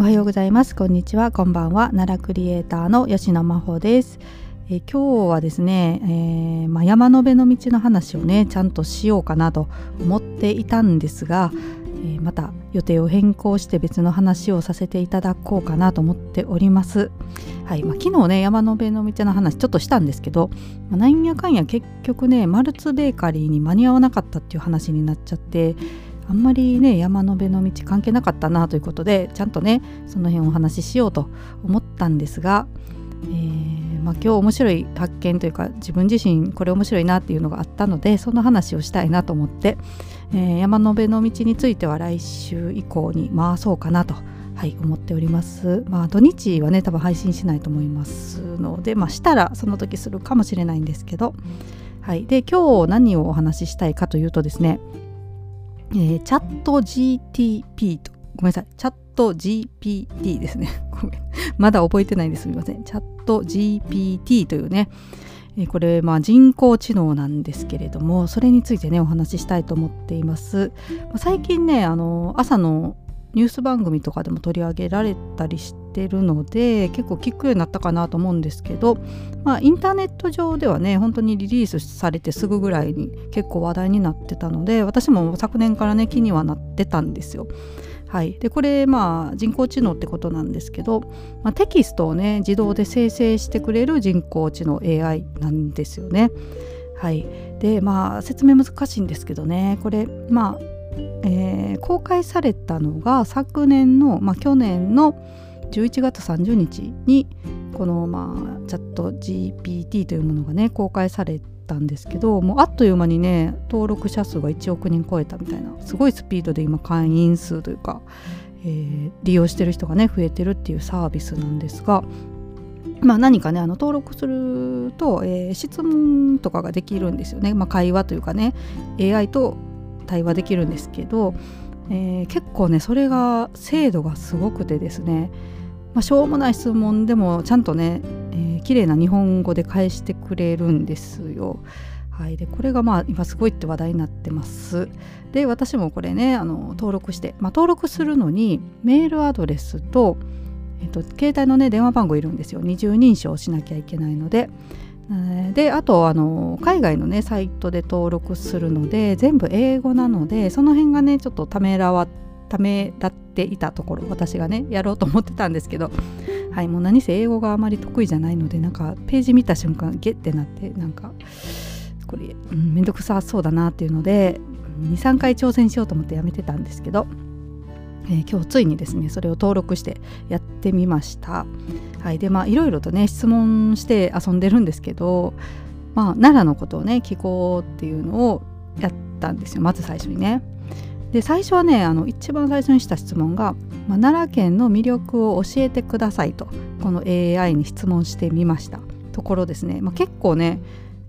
おはようございます。こんにちは。こんばんは。奈良クリエイターの吉野真帆です。え今日はですね、えー、まあ、山辺の道の話をねちゃんとしようかなと思っていたんですが、えー、また予定を変更して別の話をさせていただこうかなと思っております。はい。まあ、昨日ね山の辺の道の話ちょっとしたんですけど、まあ、なんやかんや結局ねマルツベーカリーに間に合わなかったっていう話になっちゃってあんまりね山の辺の道関係なかったなということでちゃんとねその辺お話ししようと思ったんですが、えー、まあ、今日面白い発見というか自分自身これ面白いなっていうのがあったのでその話をしたいなと思って、えー、山の辺の道については来週以降に回そうかなと。はい、思っております。まあ土日はね多分配信しないと思いますので、まあしたらその時するかもしれないんですけど、はい。で今日何をお話ししたいかというとですね、えー、チャット GTP と、ごめんなさい、チャット GPT ですね。ごめん。まだ覚えてないですみません。チャット GPT というね、えー、これ、まあ、人工知能なんですけれども、それについてね、お話ししたいと思っています。まあ、最近ね、あの、朝のニュース番組とかでも取り上げられたりしてるので結構聞くようになったかなと思うんですけど、まあ、インターネット上ではね本当にリリースされてすぐぐらいに結構話題になってたので私も昨年からね気にはなってたんですよ。はい、でこれまあ人工知能ってことなんですけど、まあ、テキストをね自動で生成してくれる人工知能 AI なんですよね。はい、でまあ説明難しいんですけどねこれまあえー、公開されたのが昨年の、まあ、去年の11月30日にこの、まあ、チャット GPT というものがね公開されたんですけどもうあっという間にね登録者数が1億人超えたみたいなすごいスピードで今会員数というか、えー、利用してる人がね増えてるっていうサービスなんですがまあ、何かねあの登録すると、えー、質問とかができるんですよね、まあ、会話というかね AI と対話できるんですけど、えー、結構ねそれが精度がすごくてですね、まあ、しょうもない質問でもちゃんとね、えー、綺麗な日本語で返してくれるんですよ。はい、でこれがまあ今すごいって話題になってます。で私もこれねあの登録して、まあ、登録するのにメールアドレスと、えっと、携帯のね電話番号いるんですよ二重認証しなきゃいけないのでであとあの海外のねサイトで登録するので全部英語なのでその辺がねちょっとためらわためらっていたところ私がねやろうと思ってたんですけどはいもう何せ英語があまり得意じゃないのでなんかページ見た瞬間ゲッてなってなんかこれ、うん、めんどくさそうだなっていうので23回挑戦しようと思ってやめてたんですけどえー、今日ついにですねそれを登録してやってみました。はい、でまあいろいろとね質問して遊んでるんですけど、まあ、奈良のことをね聞こうっていうのをやったんですよまず最初にね。で最初はねあの一番最初にした質問が、まあ、奈良県の魅力を教えてくださいとこの AI に質問してみました。ところですね、まあ、結構ね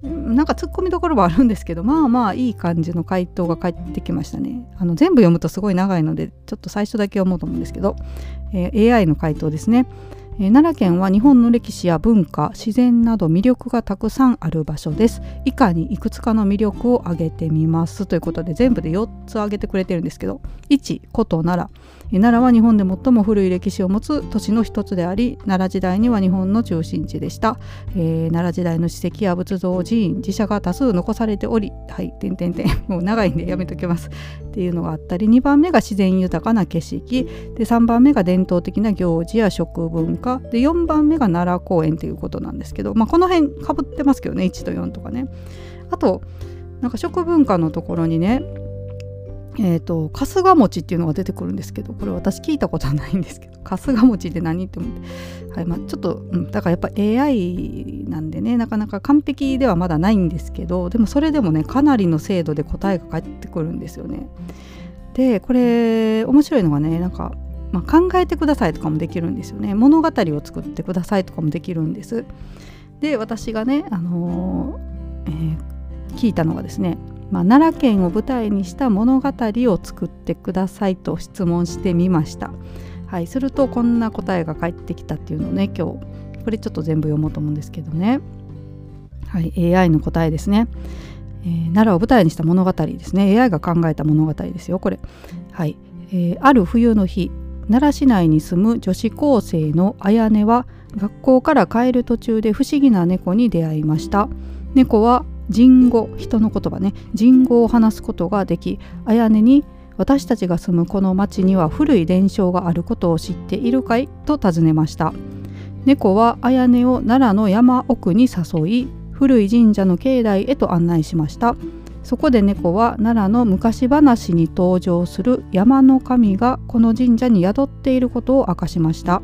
なんか突っ込みどころもあるんですけどまあまあいい感じの回答が返ってきましたね。あの全部読むとすごい長いのでちょっと最初だけ読もうと思うんですけど、えー、AI の回答ですね。えー、奈良県は日本の歴史や文化自然など魅力がたくさんある場所です。以下にいくつかの魅力を挙げてみます。ということで全部で4つ挙げてくれてるんですけど1古都奈良。奈良は日本で最も古い歴史を持つ都市の一つであり奈良時代には日本の中心地でした、えー、奈良時代の史跡や仏像寺院寺社が多数残されておりはい点点点もう長いんでやめときます。っていうのがあったり2番目が自然豊かな景色。で3番目が伝統的な行事や食文化。で4番目が奈良公園ということなんですけど、まあ、この辺かぶってますけどね1と4とかね。あとなんか食文化のところにねえーと、春日餅っていうのが出てくるんですけどこれ私聞いたことはないんですけど春日餅って何って思って、はいまあ、ちょっと、うん、だからやっぱ AI なんでねなかなか完璧ではまだないんですけどでもそれでもねかなりの精度で答えが返ってくるんですよね。でこれ面白いのがねなんか、まあ、考えてくださいとかもできるんですよね物語を作ってくださいとかもできるんです。で私がね、あのーえー、聞いたのがですねまあ、奈良県を舞台にした物語を作ってくださいと質問してみました。はい、するとこんな答えが返ってきたっていうのをね今日これちょっと全部読もうと思うんですけどね。はい、AI の答えですね。えー、奈良を舞台にした物語ですね AI が考えた物語ですよこれ。はい、えー、ある冬の日奈良市内に住む女子高生の綾音は学校から帰る途中で不思議な猫に出会いました。猫は人語人の言葉ね。人語を話すことができ綾音に私たちが住むこの町には古い伝承があることを知っているかいと尋ねました。猫は綾音を奈良の山奥に誘い古い神社の境内へと案内しました。そこで猫は奈良の昔話に登場する山の神がこの神社に宿っていることを明かしました。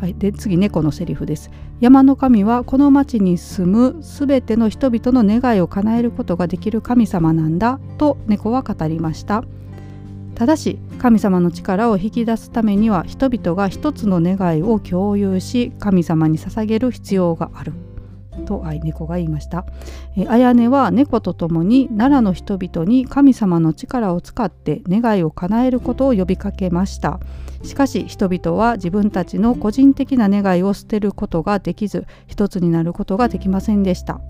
はい、で次猫のセリフです。山の神はこの町に住むすべての人々の願いを叶えることができる神様なんだと猫は語りました。ただし神様の力を引き出すためには人々が一つの願いを共有し神様に捧げる必要がある。と愛猫が言いました。綾音は猫と共に奈良の人々に神様の力を使って願いを叶えることを呼びかけました。しかし人々は自分たちの個人的な願いを捨てることができず一つになることができませんでした。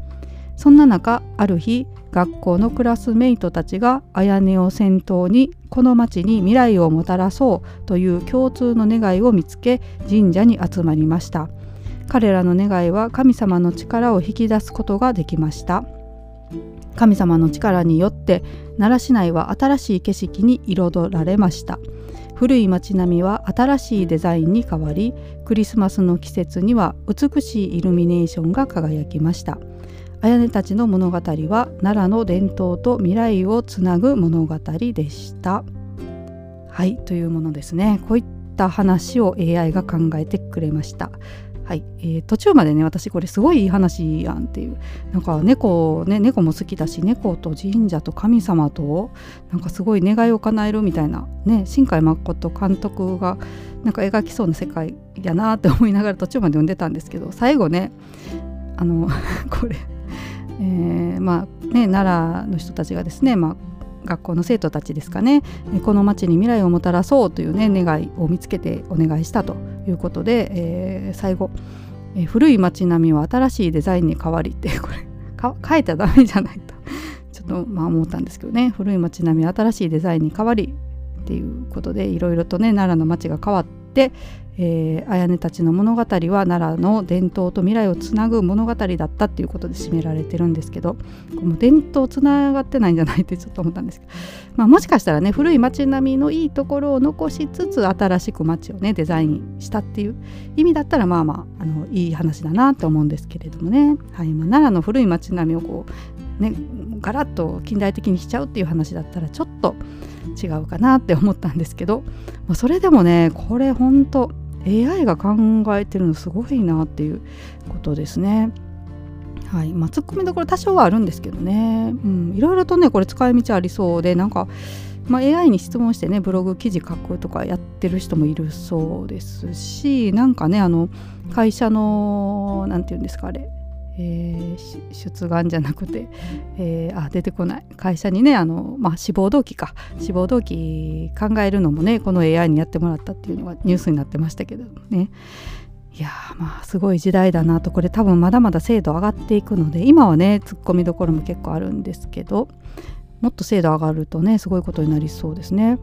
そんな中ある日学校のクラスメイトたちが綾音を先頭にこの町に未来をもたらそうという共通の願いを見つけ神社に集まりました。彼らの願いは神様の力を引き出すことができました。神様の力によって奈良市内は新しい景色に彩られました。古い街並みは新しいデザインに変わりクリスマスの季節には美しいイルミネーションが輝きました。綾音たちの物語は奈良の伝統と未来をつなぐ物語でした。はいというものですね。こういった話を AI が考えてくれました。はい、えー、途中までね私これすごいいい話やんっていう。なんか猫ね猫も好きだし猫と神社と神様となんかすごい願いを叶えるみたいなね新海誠監督がなんか描きそうな世界やなって思いながら途中まで読んでたんですけど最後ねあの これ、えー、まあね奈良の人たちがですね、まあ、学校の生徒たちですかね。この町に未来をもたらそうというね願いを見つけてお願いしたということで、えー、最後、え、古い町並みは新しいデザインに変わりって これ変えちゃダメじゃないと。ちょっとまあ思ったんですけどね。古い町並みは新しいデザインに変わりっていうことでいろいろとね奈良の町が変わって、えー、綾音たちの物語は奈良の伝統と未来をつなぐ物語だったっていうことで締められてるんですけどこの伝統つながってないんじゃないってちょっと思ったんですけど、まあ、もしかしたらね古い街並みのいいところを残しつつ新しく街をねデザインしたっていう意味だったらまあまああのいい話だなと思うんですけれどもね、はい。まあ、奈良の古い街並みをこうねガラッと近代的にしちゃうっていう話だったらちょっと違うかなって思ったんですけど、まあ、それでもねこれほんと AI が考えてるのすごいなっていうことですね。はい。まあ、ツッコミどころ多少はあるんですけどね、うん、いろいろとねこれ使い道ありそうでなんか、まあ、AI に質問してねブログ記事書くとかやってる人もいるそうですしなんかねあの会社の何て言うんですかあれえー、出願じゃなくて、えー、あ出てこない。会社にねあの、まあ、志望動機か。志望動機考えるのもねこの AI にやってもらったっていうのがニュースになってましたけどね。いやまあすごい時代だなと。これ多分まだまだ精度上がっていくので今はねツッコミどころも結構あるんですけどもっと精度上がるとねすごいことになりそうですね。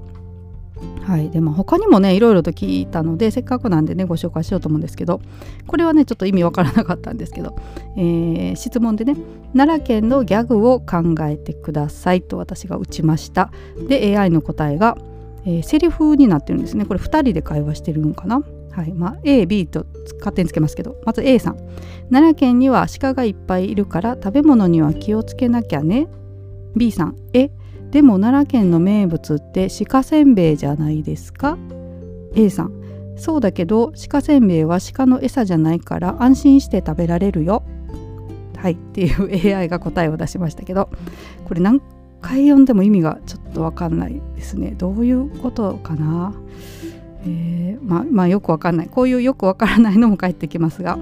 はい。でも他にもねいろいろと聞いたのでせっかくなんでねご紹介しようと思うんですけどこれはねちょっと意味わからなかったんですけど、えー、質問でね奈良県のギャグを考えてくださいと私が打ちました。で AI の答えが、えー、セリフになってるんですね。これ2人で会話してるのかな？はい。まあ、A、B と勝手につけますけどまず A さん。奈良県には鹿がいっぱいいるから食べ物には気をつけなきゃね。B さん。え？でも奈良県の名物って鹿せんべいじゃないですか？A さん。そうだけど鹿せんべいは鹿の餌じゃないから安心して食べられるよ。はいっていう AI が答えを出しましたけどこれ何回読んでも意味がちょっと分かんないですね。どういうことかな？えー、まあ、まあ、よくわかんない。こういうよくわからないのも返ってきますが、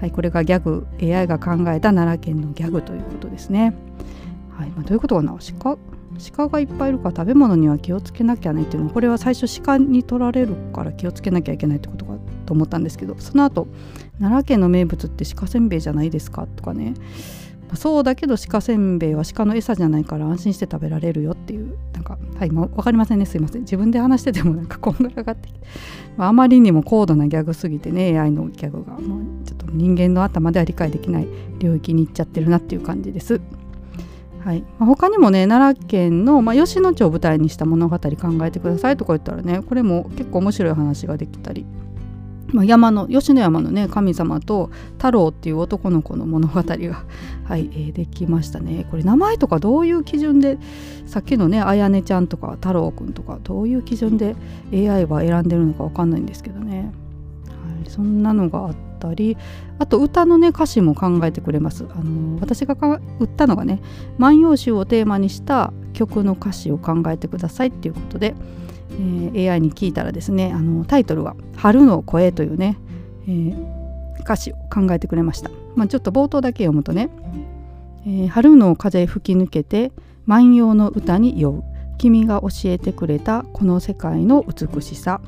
はい、これがギャグ AI が考えた奈良県のギャグということですね。はいまあ、どういうことかな？鹿鹿がいっぱいいるから食べ物には気をつけなきゃねっていうのはこれは最初鹿に取られるから気をつけなきゃいけないってことかと思ったんですけどその後奈良県の名物って鹿せんべいじゃないですかとかね。そうだけど鹿せんべいは鹿の餌じゃないから安心して食べられるよっていうなんかはいもう分かりませんね。すいません。自分で話しててもなんかこんがらがってきて、まあ、あまりにも高度なギャグすぎてね AI のギャグがもうちょっと人間の頭では理解できない領域に行っちゃってるなっていう感じです。はい。ま、他にもね奈良県の、まあ、吉野町を舞台にした物語考えてくださいとか言ったらねこれも結構面白い話ができたり。まあ、山の吉野山のね神様と太郎っていう男の子の物語が、はいえー、できましたね。これ名前とかどういう基準でさっきのねあやねちゃんとか太郎くんとかどういう基準で AI は選んでるのか分かんないんですけどね、そんなのがあったりあと歌のね歌詞も考えてくれます。あの私が売ったのがね「万葉集」をテーマにした曲の歌詞を考えてくださいっていうことでえー、AI に聞いたらですねあのタイトルは「春の声」というね、えー、歌詞を考えてくれました、まあ、ちょっと冒頭だけ読むとね「えー、春の風吹き抜けて万葉の歌に酔う。君が教えてくれたこの世界の美しさ」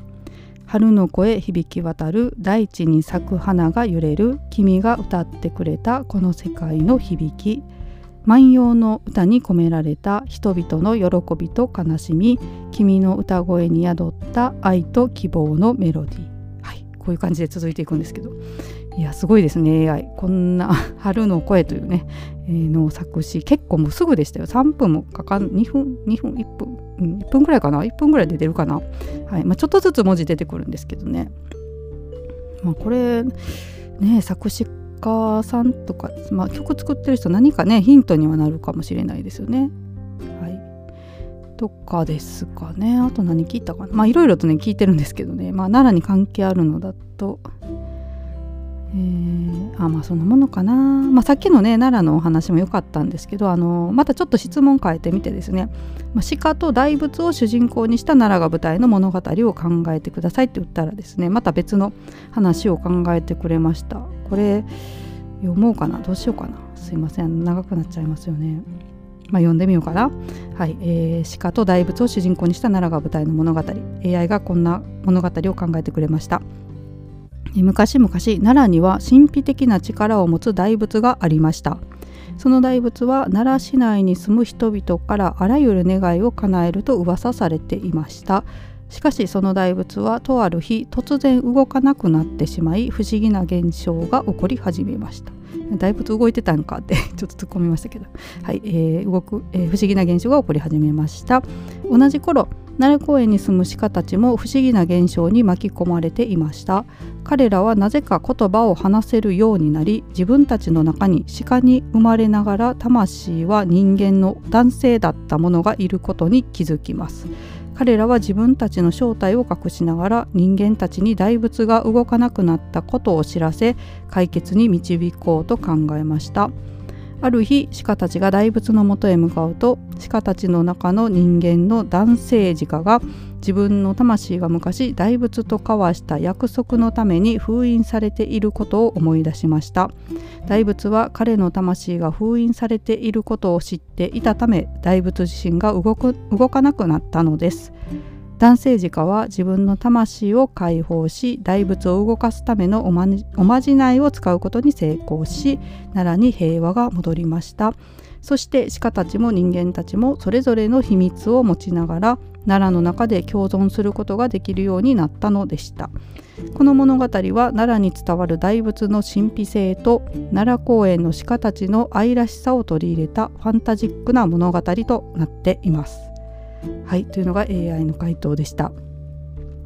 春の声響き渡る大地に咲く花が揺れる。君が歌ってくれたこの世界の響き。万葉の歌に込められた人々の喜びと悲しみ。君の歌声に宿った愛と希望のメロディー。はいこういう感じで続いていくんですけど。いやすごいですね。AI こんな「春の声」というね、えー、の作詞。結構もうすぐでしたよ。3分もかかん2分2分1分、うん、1分ぐらいかな？1分ぐらいで出るかな、はい。まあ、ちょっとずつ文字出てくるんですけどね。まあこれね作詞家さんとか、まあ、曲作ってる人何かねヒントにはなるかもしれないですよね。はい、とかですかね。あと何聞いたかな？まあいろいろとね聞いてるんですけどね。まあ奈良に関係あるのだとえー、あまあそんなものかな、まあ、さっきのね奈良のお話も良かったんですけどあのまたちょっと質問変えてみてですね、まあ、鹿と大仏を主人公にした奈良が舞台の物語を考えてくださいって言ったらですねまた別の話を考えてくれました。これ読もうかな。どうしようかな。すいません。長くなっちゃいますよね。まあ、読んでみようかな。はい、えー、鹿と大仏を主人公にした奈良が舞台の物語。AI がこんな物語を考えてくれました。昔々奈良には神秘的な力を持つ大仏がありました。その大仏は奈良市内に住む人々からあらゆる願いを叶えると噂されていました。しかしその大仏はとある日突然動かなくなってしまい不思議な現象が起こり始めました。大仏動いてたんか？って ちょっと突っ込みましたけど、はいえー動くえー、不思議な現象が起こり始めました。同じ頃奈良公園に住む鹿たちも不思議な現象に巻き込まれていました。彼らはなぜか言葉を話せるようになり自分たちの中に鹿に生まれながら魂は人間の男性だったものがいることに気づきます。彼らは自分たちの正体を隠しながら人間たちに大仏が動かなくなったことを知らせ解決に導こうと考えました。ある日鹿たちが大仏のもとへ向かうと鹿たちの中の人間の男性鹿が自分の魂が昔大仏と交わした約束のために封印されていることを思い出しました。大仏は彼の魂が封印されていることを知っていたため大仏自身が動く動かなくなったのです。男性鹿は自分の魂を解放し大仏を動かすためのおまおまじないを使うことに成功し奈良に平和が戻りました。そして鹿たちも人間たちもそれぞれの秘密を持ちながら奈良の中で共存することができるようになったのでした。この物語は奈良に伝わる大仏の神秘性と奈良公園の鹿たちの愛らしさを取り入れたファンタジックな物語となっています。はいというのが AI の回答でした。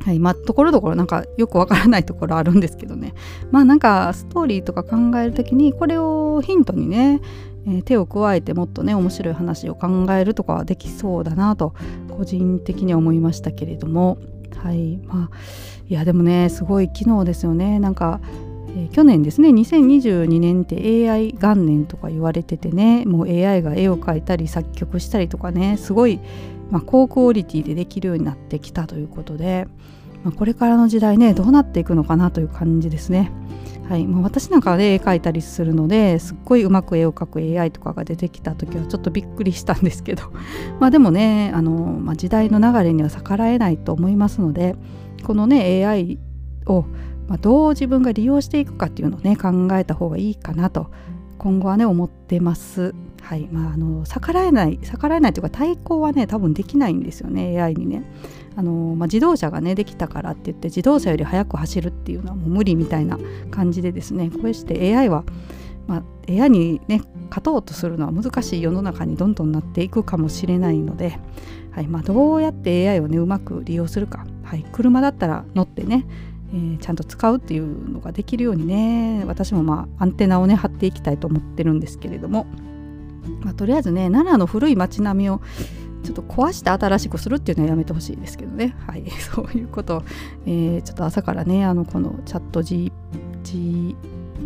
はいまあ、ところどころなんかよくわからないところあるんですけどね。まあなんかストーリーとか考える時にこれをヒントにね、えー、手を加えてもっとね面白い話を考えるとかはできそうだなと個人的には思いましたけれども。はいまあいやでもねすごい機能ですよね。なんかえ、去年ですね2022年って AI 元年とか言われててねもう AI が絵を描いたり作曲したりとかねすごいまあ、高クオリティでできるようになってきたということで、まあ、これからの時代ねどうなっていくのかなという感じですね。はいまあ、私なんかで絵描いたりするのですっごいうまく絵を描く AI とかが出てきた時はちょっとびっくりしたんですけど まあでもねあの、まあ、時代の流れには逆らえないと思いますのでこのね AI を、まあ、どう自分が利用していくかっていうのをね考えた方がいいかなと今後はね思ってます。はいまあ、あの逆らえない逆らえないというか対抗はね多分できないんですよね AI にね。あのまあ、自動車がねできたからって言って自動車より速く走るっていうのはもう無理みたいな感じでですねこうして AI は、まあ、AI にね勝とうとするのは難しい世の中にどんどんなっていくかもしれないので、はいまあ、どうやって AI をねうまく利用するか、はい、車だったら乗ってねえー、ちゃんと使うっていうのができるようにね私もまあアンテナをね張っていきたいと思ってるんですけれども、まあ、とりあえずね奈良の古い町並みをちょっと壊して新しくするっていうのはやめてほしいですけどね。はい。そういうこと。を、えー、ちょっと朝からねあのこのチャット G G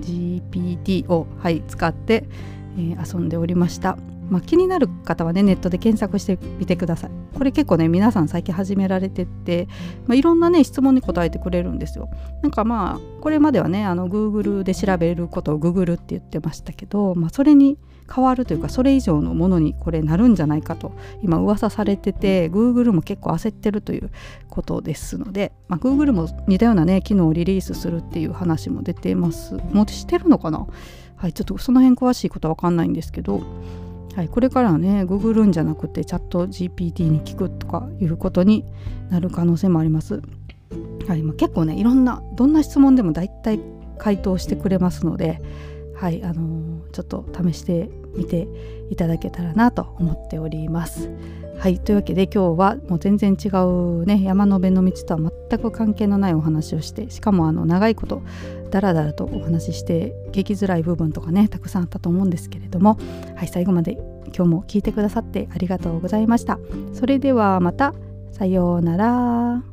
GPT を、はい、使って、えー、遊んでおりました。まあ、気になる方はねネットで検索してみてください。これ結構ね皆さん最近始められてて、まあ、いろんなね質問に答えてくれるんですよ。なんかまあこれまではねあの Google で調べることを Google って言ってましたけど、まあ、それに変わるというかそれ以上のものにこれなるんじゃないかと今噂されてて Google も結構焦ってるということですので、まあ、Google も似たようなね機能をリリースするっていう話も出てます。もうしてるのかな？はいちょっとその辺詳しいことは分かんないんですけどはい、これからはねググるんじゃなくてチャット GPT に聞くとかいうことになる可能性もあります。はいまあ、結構ねいろんなどんな質問でも大体回答してくれますので、はいあのー、ちょっと試してみていただけたらなと思っております。はいというわけで今日はもう全然違うね山の辺の道とは全く関係のないお話をしてしかもあの長いことだらだらとお話しして聞きづらい部分とかねたくさんあったと思うんですけれどもはい最後まで今日も聞いてくださってありがとうございました。それではまたさようなら。